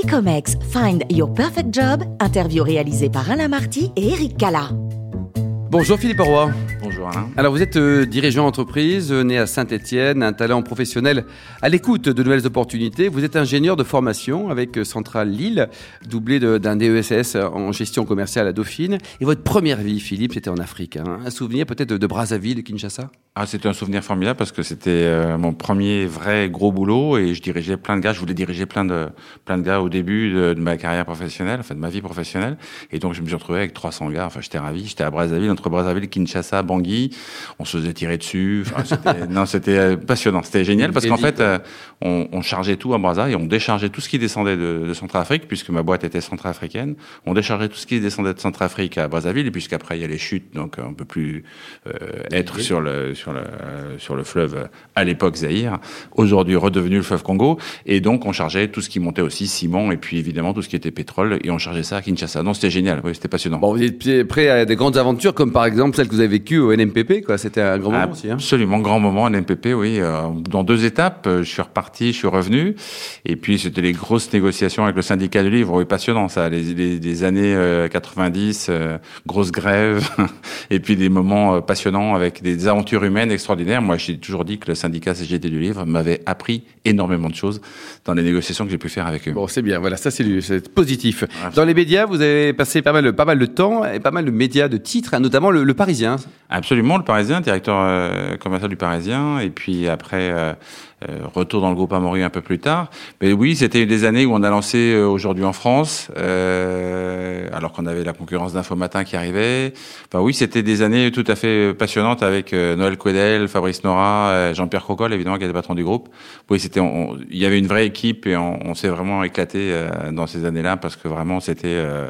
Bicomex Find Your Perfect Job, interview réalisée par Alain Marty et Eric Cala. Bonjour Philippe Roy. Alors vous êtes euh, dirigeant d'entreprise, euh, né à Saint-Étienne, un talent professionnel à l'écoute de nouvelles opportunités. Vous êtes ingénieur de formation avec euh, Centrale Lille, doublé d'un DESS en gestion commerciale à Dauphine. Et votre première vie, Philippe, c'était en Afrique. hein. Un souvenir peut-être de, de Brazzaville, de Kinshasa? Ah, c'était un souvenir formidable parce que c'était euh, mon premier vrai gros boulot et je dirigeais plein de gars. Je voulais diriger plein de plein de gars au début de, de ma carrière professionnelle, enfin de ma vie professionnelle. Et donc je me suis retrouvé avec 300 gars. Enfin, j'étais ravi. J'étais à Brazzaville, entre Brazzaville, Kinshasa, Bangui. On se faisait tirer dessus. Enfin, non, c'était euh, passionnant. C'était génial parce qu'en fait, euh, on, on chargeait tout à Brazza et on déchargeait tout ce qui descendait de, de Centrafrique puisque ma boîte était centrafricaine. On déchargeait tout ce qui descendait de Centrafrique à Brazzaville et puisqu'après il y a les chutes, donc on peut plus euh, être sur le sur le euh, sur le fleuve euh, à l'époque Zaïre, aujourd'hui redevenu le fleuve Congo. Et donc on chargeait tout ce qui montait aussi ciment et puis évidemment tout ce qui était pétrole et on chargeait ça à Kinshasa. Non, c'était génial. Oui, c'était passionnant. Bon, vous êtes prêt à des grandes aventures comme par exemple celle que vous avez vécue au NMPP, quoi. C'était un grand moment aussi. Hein. Absolument, grand moment en MPP, oui. euh, dans deux étapes, euh, je suis reparti, je suis revenu. Et puis, c'était les grosses négociations avec le syndicat du livre. Oui, passionnant, ça. Les, les, les années euh, 90, euh, grosses grèves. et puis, des moments euh, passionnants avec des aventures humaines extraordinaires. Moi, j'ai toujours dit que le syndicat CGT du livre m'avait appris énormément de choses dans les négociations que j'ai pu faire avec eux. Bon, c'est bien, voilà, ça c'est positif. Dans les médias, vous avez passé pas mal, de- pas mal de temps et pas mal de médias de titres, hein, notamment le, le Parisien. Absolument, le Parisien, directeur euh, commercial du Parisien, et puis après euh, euh, retour dans le groupe Amaury un peu plus tard. Mais oui, c'était des années où on a lancé euh, aujourd'hui en France, euh, alors qu'on avait la concurrence d'Info Matin qui arrivait. Enfin oui, c'était des années tout à fait passionnantes avec euh, Noël Quedel, Fabrice Nora, euh, Jean-Pierre Crocol, évidemment, qui était patron du groupe. Oui, c'était, il y avait une vraie équipe et on, on s'est vraiment éclaté euh, dans ces années-là parce que vraiment c'était euh,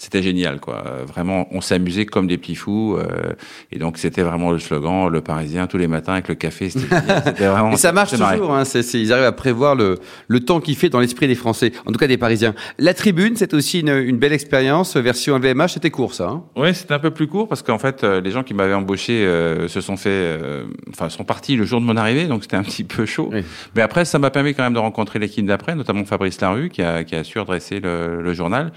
c'était génial, quoi. Euh, Vraiment, on s'amusait comme des petits fous. euh, et donc, c'était vraiment le slogan, le Parisien, tous les matins avec le café. C'était vraiment. Et ça marche toujours, hein, c'est- c'est- ils arrivent à prévoir le, le temps qu'il fait dans l'esprit des Français, en tout cas des Parisiens. La tribune, c'est aussi une, une belle expérience, version LVMH, c'était court ça. Hein. Oui, c'était un peu plus court parce qu'en fait, euh, les gens qui m'avaient embauché euh, se sont fait, euh, enfin, sont partis le jour de mon arrivée, donc c'était un petit peu chaud. Oui. Mais après, ça m'a permis quand même de rencontrer l'équipe d'après, notamment Fabrice Larue, qui a, qui a su redresser le, le journal.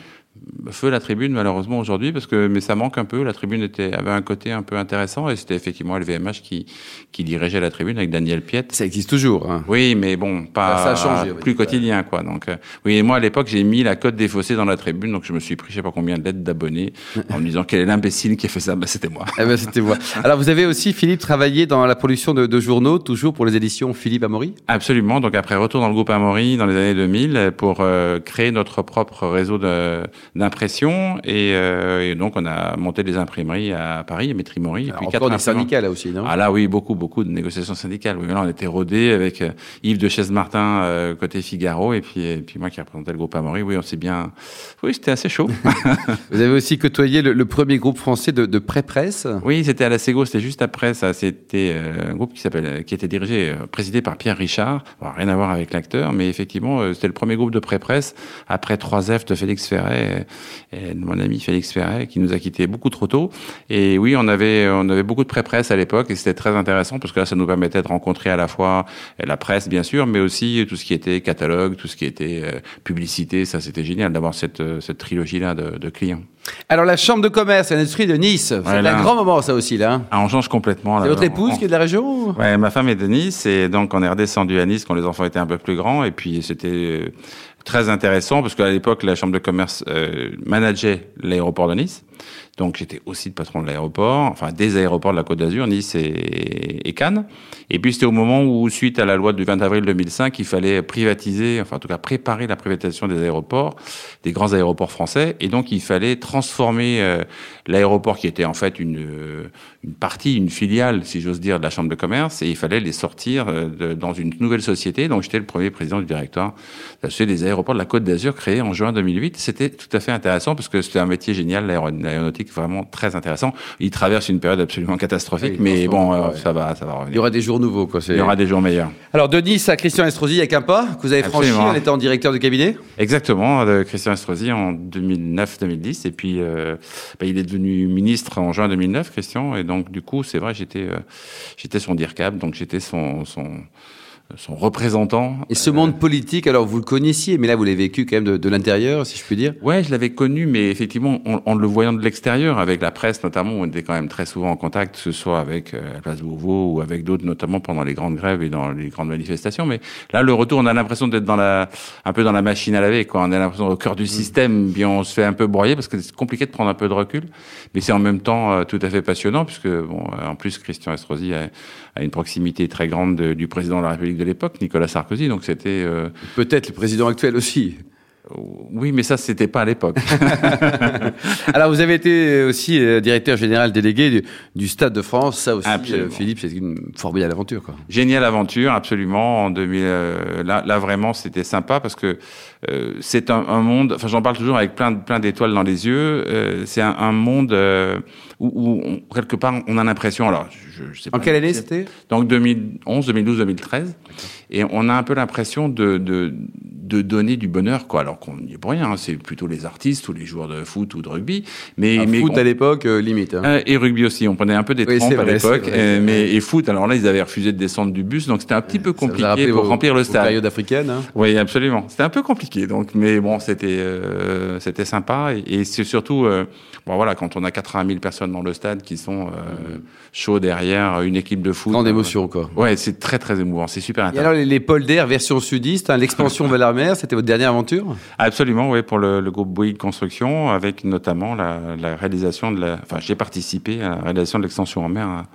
Feu la tribune, malheureusement, aujourd'hui, parce que, mais ça manque un peu. La tribune était, avait un côté un peu intéressant et c'était effectivement LVMH qui, qui dirigeait la tribune avec Daniel Piette. Ça existe toujours. Hein. Oui, mais bon, pas Ça- ça a changé, oui. plus quotidien, quoi. Donc, euh, oui, et moi à l'époque, j'ai mis la cote des fossés dans la tribune, donc je me suis pris, je sais pas combien de lettres d'abonnés, en me disant quel est l'imbécile qui a fait ça? Bah, c'était moi. Eh ben, c'était moi. Alors vous avez aussi, Philippe, travaillé dans la production de, de journaux, toujours pour les éditions Philippe Amaury? Absolument. Donc après retour dans le groupe Amaury dans les années 2000 pour euh, créer notre propre réseau de- d'impression et, euh, et donc on a monté des imprimeries à Paris, à Métrimory. Et puis Encore des syndicats là aussi, non? Ah là oui, beaucoup, beaucoup de négociations syndicales. Oui, là on était rodés avec euh, Yves de Chaise-Martin euh, côté Figaro et puis, et puis moi qui représentais le groupe Amaury. Oui, on s'est bien... Oui, c'était assez chaud. Vous avez aussi côtoyé le, le premier groupe français de, de pré-presse? Oui, c'était à la Sego, c'était juste après ça. C'était euh, un groupe qui s'appelle, qui était dirigé, euh, présidé par Pierre Richard. Bon, rien à voir avec l'acteur, mais effectivement, euh, c'était le premier groupe de pré-presse après 3F de Félix Ferret, et, de mon ami Félix Ferret, qui nous a quittés beaucoup trop tôt. Et oui, on avait, on avait beaucoup de pré-presse à l'époque, et c'était très intéressant parce que là, ça nous permettait de rencontrer à la fois euh, la presse, bien sûr, mais aussi tout ce qui était catalogue, tout ce qui était euh, publicité. Ça, c'était génial d'avoir cette, euh, cette trilogie-là de, de clients. Alors la chambre de commerce et l'industrie de Nice, c'est Voilà. un grand moment ça aussi là. hein. Ah, on change complètement. C'est votre épouse on- qui est de la région ou? Ouais, ma femme est de Nice et donc on est redescendu à Nice quand les enfants étaient un peu plus grands et puis c'était euh, très intéressant parce qu'à l'époque la chambre de commerce euh, manageait l'aéroport de Nice. Donc j'étais aussi le patron de l'aéroport, enfin des aéroports de la Côte d'Azur, Nice et, Cannes. Et puis c'était au moment où, suite à la loi du 20 avril 2005, il fallait privatiser, enfin en tout cas préparer la privatisation des aéroports, des grands aéroports français. Et donc il fallait transformer euh, l'aéroport qui était en fait une, euh, une partie, une filiale, si j'ose dire, de la chambre de commerce, et il fallait les sortir euh, dans une nouvelle société. Donc j'étais le premier président du directoire de la Société des aéroports de la Côte d'Azur, créé en juin 2008. C'était tout à fait intéressant parce que c'était un métier génial, l'aéro- l'aéronautique vraiment très intéressant. Il traverse une période absolument catastrophique, Oui, mais bon, euh, ouais. ça va, ça va Il y revenir. aura des jours nouveaux quoi. Il y aura des jours meilleurs. Alors de Nice à Christian Estrosi, il y a qu'un pas que vous avez franchi Absolument. en étant directeur de cabinet. Exactement, de Christian Estrosi en 2009-2010. Et puis, euh, bah, il est devenu ministre en juin 2009, Christian. Et donc, du coup, c'est vrai, j'étais euh, j'étais son DIRCAB, donc j'étais son, son, son représentant. Et ce monde politique, alors vous le connaissiez, mais là vous l'avez vécu quand même de, de l'intérieur, si je puis dire. Ouais, je l'avais connu, mais effectivement, en, en le voyant de l'extérieur, avec la presse notamment, on était quand même très souvent en contact, que ce soit avec euh, la place Beauvau ou avec d'autres, notamment pendant les grandes grèves et dans les grandes manifestations. Mais là, le retour, on a l'impression d'être dans la, un peu dans la machine à laver, quoi. On a l'impression au cœur du système, puis on se fait un peu broyer parce que c'est compliqué de prendre un peu de recul, mais c'est en même temps euh, tout à fait passionnant puisque, bon, euh, en plus, Christian Estrosi a, a une proximité très grande de- du président de la République de l'époque, Nicolas Sarkozy. Donc c'était, euh, Peut-être le président actuel aussi. Oui, mais ça, c'était pas à l'époque. Alors vous avez été aussi euh, directeur général délégué du, du Stade de France. Ça aussi, Absolument. euh, Philippe, c'est une formidable aventure. Quoi. Géniale aventure, absolument. En 2000, euh, là, là vraiment, c'était sympa parce que euh, c'est un, un monde. Enfin, j'en parle toujours avec plein, plein d'étoiles dans les yeux. Euh, c'est un, un monde où, où on- quelque part on a l'impression. Alors, je, je sais En pas. quelle année c'était? Donc 2011, 2012, 2013. Et on a un peu l'impression de, de, de donner du bonheur, quoi. Alors qu'on n'y est pour rien. hein. C'est plutôt les artistes ou les joueurs de foot ou de rugby. Mais, mais foot on- à l'époque, euh, limite. hein. euh, et rugby aussi, on prenait un peu des Oui, à l'époque, euh, mais et foot. Alors là, ils avaient refusé de descendre du bus, donc c'était un petit peu compliqué pour remplir le stade. périodes africaines. hein. Oui, absolument. C'était un peu compliqué, donc, mais bon, c'était euh, c'était sympa et, et c'est surtout, euh, bon voilà, quand on a 80 000 personnes dans le stade qui sont euh, chauds derrière une équipe de foot. Grande émotion, quoi. Ouais, c'est très très émouvant, c'est super Et intéressant. alors les, les polders version sudiste, hein, l'expansion vers la mer, c'était votre dernière aventure? Absolument, oui, pour le, le groupe Bouygues Construction, avec notamment la, la réalisation de la. Enfin, j'ai participé à la réalisation de l'extension en mer à,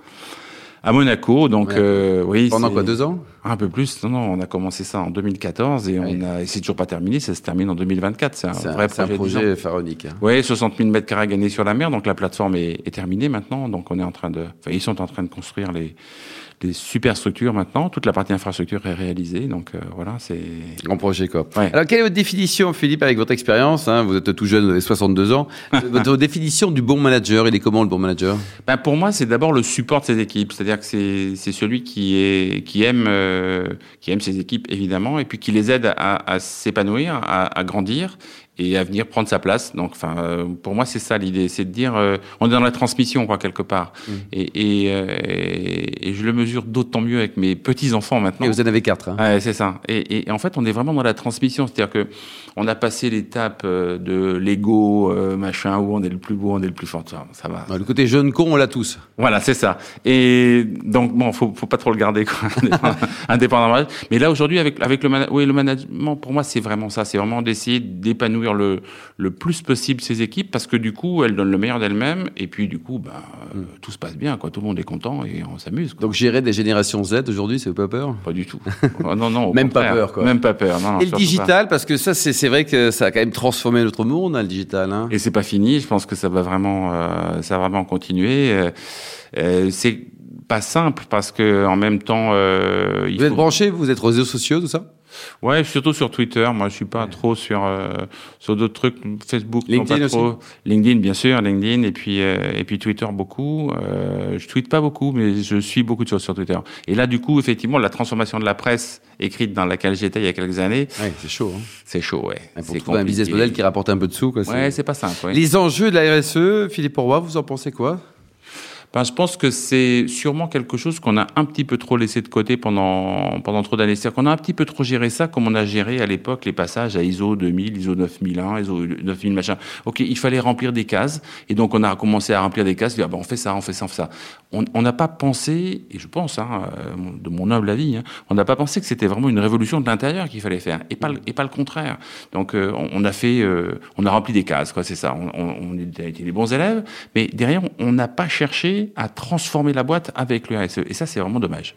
à Monaco. Donc, euh, oui. Pendant quoi, deux ans? Un peu plus. Non, non, on a commencé ça en 2014 et Oui. on a. et C'est toujours pas terminé. Ça se termine en 2024. C'est un C'est un, vrai c'est un projet. projet pharaonique. hein. Oui, 60 000 mètres carrés gagnés sur la mer. Donc la plateforme est, est terminée maintenant. Donc on est en train de. Enfin, ils sont en train de construire les des super structures maintenant. Toute la partie infrastructure est réalisée. Donc euh, voilà, c'est. Grand projet. Ouais. Alors, quelle est votre définition, Philippe, avec votre expérience hein, Vous êtes tout jeune, vous avez 62 ans. votre définition du bon manager, il est comment le bon manager? Ben, pour moi, c'est d'abord le support de ses équipes, c'est-à-dire que c'est c'est celui qui est qui aime euh, qui aime ses équipes évidemment, et puis qui les aide à, s'épanouir, à grandir et à venir prendre sa place. Donc, enfin, euh, pour moi, c'est ça l'idée, c'est de dire, euh, on est dans la transmission, quoi, quelque part, et, et, euh, et, et je le mesure d'autant mieux avec mes petits enfants maintenant. Et vous en avez quatre. hein. Ouais, c'est ça. Et, en fait, on est vraiment dans la transmission, c'est-à-dire que on a passé l'étape de l'ego, euh, machin, où on est le plus beau, on est le plus fort. Ça, ça va, Le côté jeune con, on l'a tous. voilà, c'est ça. Et donc bon, faut faut pas trop le garder quoi, indépendamment. Mais là aujourd'hui avec avec le oui, le management pour moi c'est vraiment ça, c'est vraiment d'essayer d'épanouir le le plus possible ses équipes parce que du coup elles donnent le meilleur d'elles-mêmes et puis du coup ben euh, tout se passe bien quoi, tout le monde est content et on s'amuse. quoi. Donc gérer des générations Z aujourd'hui, ça vous pas peur? Pas du tout. Oh, non non. au Même pas peur, quoi. Même pas peur. Non, non, Et le pas. digital, parce que ça, c'est c'est vrai que ça a quand même transformé notre monde, hein, le digital. Hein. Et c'est pas fini. Je pense que ça va vraiment, euh, ça va vraiment continuer. Euh, c'est pas simple parce que en même temps, euh, il Vous êtes branché, vous êtes réseaux sociaux, tout ça? Ouais, surtout sur Twitter. Moi, je suis pas trop sur euh, sur d'autres trucs. Facebook, non, LinkedIn pas aussi trop. LinkedIn, bien sûr, LinkedIn, et puis euh, et puis Twitter beaucoup. Euh, je tweete pas beaucoup, mais je suis beaucoup de choses sur Twitter. Et là, du coup, effectivement, la transformation de la presse écrite dans laquelle j'étais il y a quelques années, Ouais, c'est chaud. Hein. c'est chaud, ouais. Pour trouver un business model qui rapporte un peu de sous. Quoi, Ouais, c'est pas simple. ouais. Les enjeux de la RSE, Philippe Roy, vous en pensez quoi? Ben, je pense que c'est sûrement quelque chose qu'on a un petit peu trop laissé de côté pendant, pendant trop d'années. C'est-à-dire qu'on a un petit peu trop géré ça comme on a géré à l'époque les passages à ISO 2000, ISO 9001, ISO 9000 machin. Ok, il fallait remplir des cases. Et donc, on a commencé à remplir des cases. Dire, ben, on fait ça, on fait ça, on fait ça. On n'a pas pensé, et je pense, hein, euh, de mon humble avis, hein, on n'a pas pensé que c'était vraiment une révolution de l'intérieur qu'il fallait faire. Et pas, et pas le contraire. Donc, euh, on, on a fait, euh, on a rempli des cases, quoi, c'est ça. On, on, on a été des bons élèves. Mais derrière, on n'a pas cherché à transformer la boîte avec le RSE. Et ça, c'est vraiment dommage.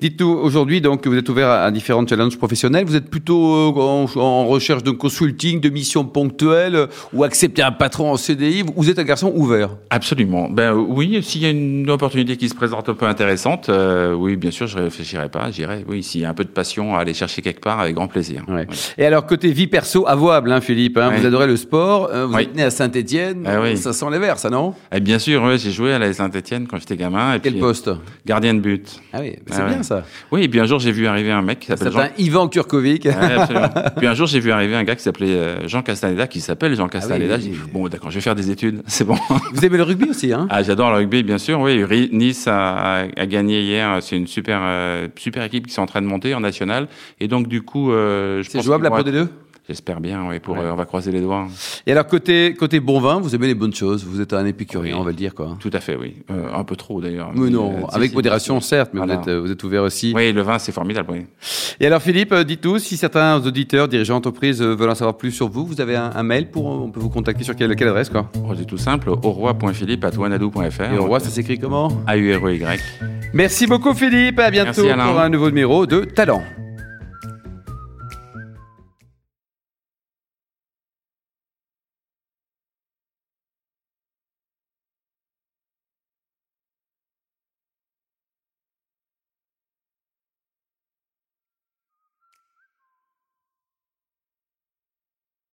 Dites-nous aujourd'hui donc vous êtes ouvert à, à différents challenges professionnels. Vous êtes plutôt euh, en, en recherche de consulting, de missions ponctuelles, euh, ou accepter un patron en CDI. Vous êtes un garçon ouvert. Absolument. Ben oui, s'il y a une opportunité qui se présente un peu intéressante, euh, oui, bien sûr, je réfléchirai pas, j'irai. Oui, s'il y a un peu de passion à aller chercher quelque part, avec grand plaisir. Ouais. Et alors côté vie perso, avouable, hein, Philippe. Hein, Ouais. Vous adorez le sport. euh, vous êtes né à Saint-Étienne. Ah oui. Ça sent les verts, ça non? Et bien sûr, j'ai joué à la Saint-Etienne quand j'étais gamin. Et Quel puis, poste? Gardien de but. Ah oui, c'est Ah bien ouais. ça. Oui, et puis un jour, j'ai vu arriver un mec qui s'appelle Jean. Certain Ivan Kurkovic. Absolument. puis un jour, j'ai vu arriver un gars qui s'appelait euh, Jean Castaneda, qui s'appelle Jean Castaneda. Ah oui, J'ai dit, oui. bon, d'accord, je vais faire des études, c'est bon. Vous aimez le rugby aussi, hein? Ah, j'adore le rugby, bien sûr. Oui, Nice a, a gagné hier. C'est une super, euh, super équipe qui sont en train de monter en national. Et donc, du coup, euh, je C'est jouable la Pro être- D2 J'espère bien, oui. Pour, Ouais. euh, on va croiser les doigts. Et alors, côté, côté bon vin, vous aimez les bonnes choses. Vous êtes un épicurien, Oui. on va le dire, quoi. Tout à fait, oui. Euh, un peu trop, d'ailleurs. Mais Mais, non, euh, avec si, modération, certes, mais vous, êtes, vous êtes ouvert aussi. Oui, le vin, c'est formidable, oui. Et alors, Philippe, dites-nous, si certains auditeurs, dirigeants d'entreprise veulent en savoir plus sur vous, vous avez un, un mail pour, on peut vous contacter sur quelle, quelle adresse, quoi? Oh, c'est tout simple, auroi.philippe.wanadou.fr. Et au roi, ça s'écrit comment? A-U-R-E-Y. Merci beaucoup, Philippe. À bientôt Merci, pour un nouveau numéro de Talent.